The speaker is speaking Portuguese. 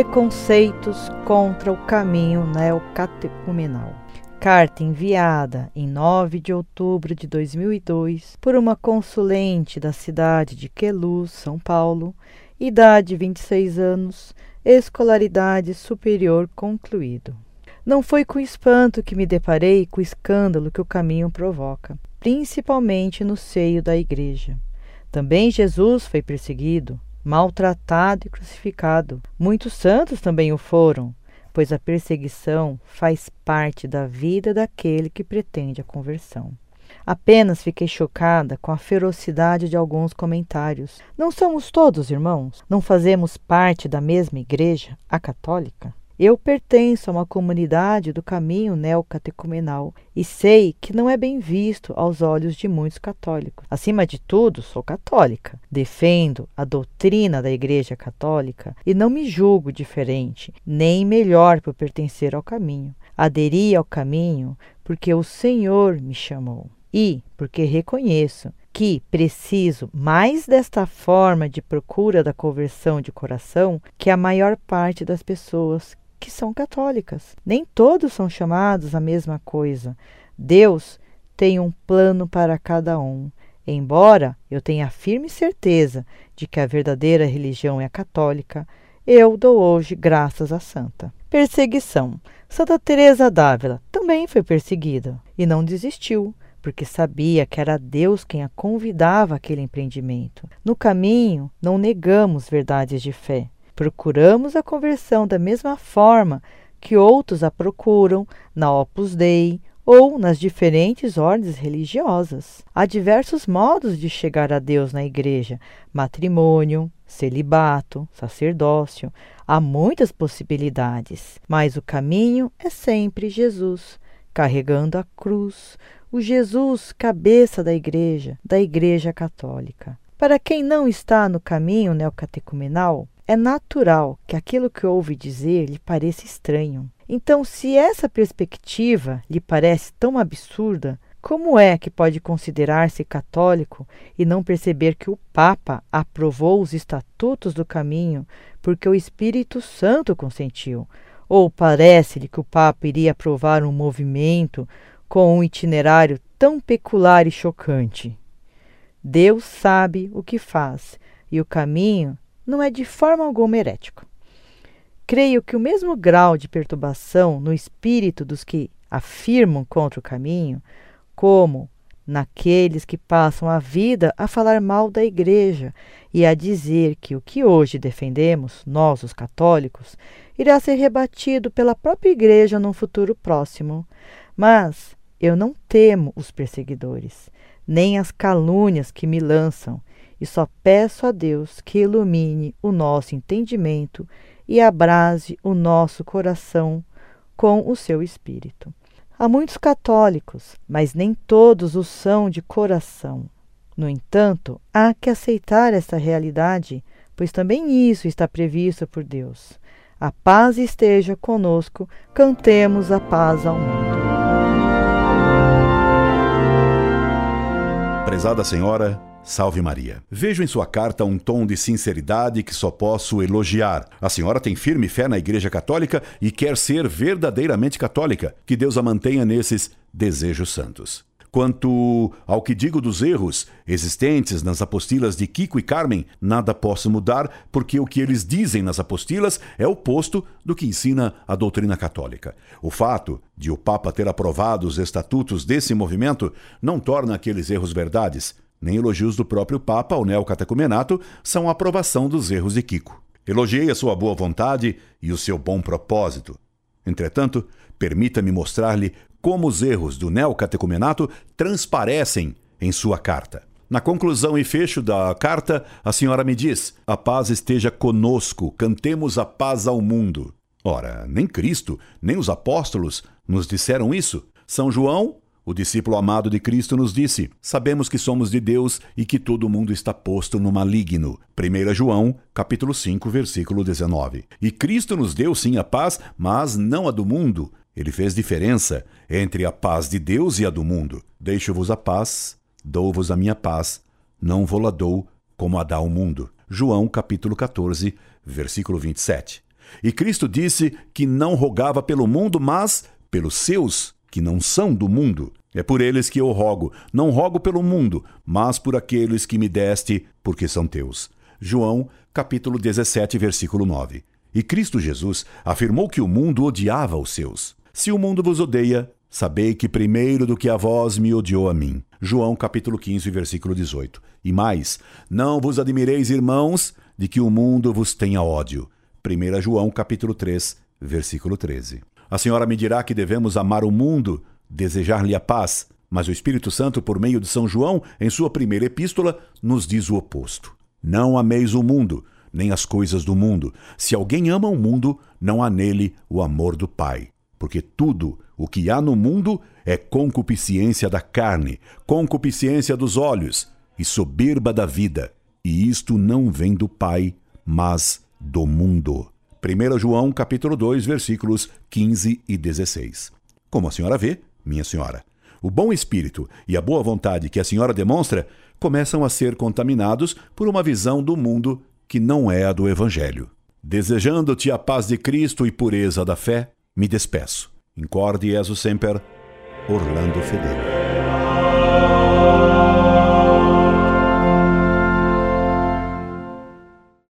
Preconceitos contra o caminho neocatecumenal. Carta enviada em 9 de outubro de 2002 por uma consulente da cidade de Queluz, São Paulo, idade 26 anos, escolaridade superior concluído. Não foi com espanto que me deparei com o escândalo que o caminho provoca, principalmente no seio da igreja. Também Jesus foi perseguido, maltratado e crucificado. Muitos santos também o foram, pois a perseguição faz parte da vida daquele que pretende a conversão. Apenas fiquei chocada com a ferocidade de alguns comentários. Não somos todos irmãos? Não fazemos parte da mesma igreja, a católica? Eu pertenço a uma comunidade do caminho neocatecumenal e sei que não é bem visto aos olhos de muitos católicos. Acima de tudo, sou católica. Defendo a doutrina da Igreja Católica e não me julgo diferente, nem melhor por pertencer ao caminho. Aderi ao caminho porque o Senhor me chamou e porque reconheço que preciso mais desta forma de procura da conversão de coração que a maior parte das pessoas que são católicas. Nem todos são chamados à mesma coisa. Deus tem um plano para cada um. Embora eu tenha firme certeza de que a verdadeira religião é a católica, eu dou hoje graças à santa. Perseguição. Santa Teresa d'Ávila também foi perseguida e não desistiu, porque sabia que era Deus quem a convidava àquele empreendimento. No caminho, não negamos verdades de fé, Procuramos a conversão da mesma forma que outros a procuram na Opus Dei ou nas diferentes ordens religiosas. Há diversos modos de chegar a Deus na igreja: matrimônio, celibato, sacerdócio. Há muitas possibilidades, mas o caminho é sempre Jesus, carregando a cruz, o Jesus, cabeça da igreja, da igreja católica. Para quem não está no caminho neocatecumenal, é natural que aquilo que ouve dizer lhe pareça estranho. Então, se essa perspectiva lhe parece tão absurda, como é que pode considerar-se católico e não perceber que o Papa aprovou os estatutos do caminho porque o Espírito Santo consentiu? Ou parece-lhe que o Papa iria aprovar um movimento com um itinerário tão peculiar e chocante? Deus sabe o que faz e o caminho não é de forma alguma herético. Creio que o mesmo grau de perturbação no espírito dos que afirmam contra o caminho, como naqueles que passam a vida a falar mal da Igreja e a dizer que o que hoje defendemos, nós os católicos, irá ser rebatido pela própria Igreja num futuro próximo. Mas eu não temo os perseguidores, nem as calúnias que me lançam, e só peço a Deus que ilumine o nosso entendimento e abrase o nosso coração com o seu espírito. Há muitos católicos, mas nem todos o são de coração. No entanto, há que aceitar esta realidade, pois também isso está previsto por Deus. A paz esteja conosco, cantemos a paz ao mundo. Prezada Senhora, Salve Maria. Vejo em sua carta um tom de sinceridade que só posso elogiar. A senhora tem firme fé na Igreja Católica e quer ser verdadeiramente católica. Que Deus a mantenha nesses desejos santos. Quanto ao que digo dos erros existentes nas apostilas de Kiko e Carmen, nada posso mudar, porque o que eles dizem nas apostilas é oposto do que ensina a doutrina católica. O fato de o Papa ter aprovado os estatutos desse movimento não torna aqueles erros verdades nem elogios do próprio Papa ao neocatecumenato são a aprovação dos erros de Kiko. Elogiei a sua boa vontade e o seu bom propósito. Entretanto, permita-me mostrar-lhe como os erros do neocatecumenato transparecem em sua carta. Na conclusão e fecho da carta, a senhora me diz: A paz esteja conosco, cantemos a paz ao mundo. Ora, nem Cristo, nem os apóstolos nos disseram isso. São João o discípulo amado de Cristo nos disse: Sabemos que somos de Deus e que todo mundo está posto no maligno. 1 João, capítulo 5, versículo 19. E Cristo nos deu sim a paz, mas não a do mundo. Ele fez diferença entre a paz de Deus e a do mundo. Deixo-vos a paz, dou-vos a minha paz, não vou-la dou como a dá o mundo. João capítulo 14, versículo 27. E Cristo disse que não rogava pelo mundo, mas pelos seus, que não são do mundo. É por eles que eu rogo. Não rogo pelo mundo, mas por aqueles que me deste, porque são teus. João, capítulo 17, versículo 9. E Cristo Jesus afirmou que o mundo odiava os seus. Se o mundo vos odeia, sabei que primeiro do que a vós me odiou a mim. João capítulo 15, versículo 18. E mais, não vos admireis, irmãos, de que o mundo vos tenha ódio. 1 João capítulo 3, versículo 13. A senhora me dirá que devemos amar o mundo, desejar-lhe a paz, mas o Espírito Santo, por meio de São João, em sua primeira epístola, nos diz o oposto. Não ameis o mundo, nem as coisas do mundo. Se alguém ama o mundo, não há nele o amor do Pai. Porque tudo o que há no mundo é concupiscência da carne, concupiscência dos olhos e soberba da vida. E isto não vem do Pai, mas do mundo. 1 João capítulo 2, versículos 15 e 16. Como a senhora vê, minha senhora, o bom espírito e a boa vontade que a senhora demonstra começam a ser contaminados por uma visão do mundo que não é a do evangelho. Desejando-te a paz de Cristo e pureza da fé, me despeço. Incorde Jesus Semper, Orlando Fedeli.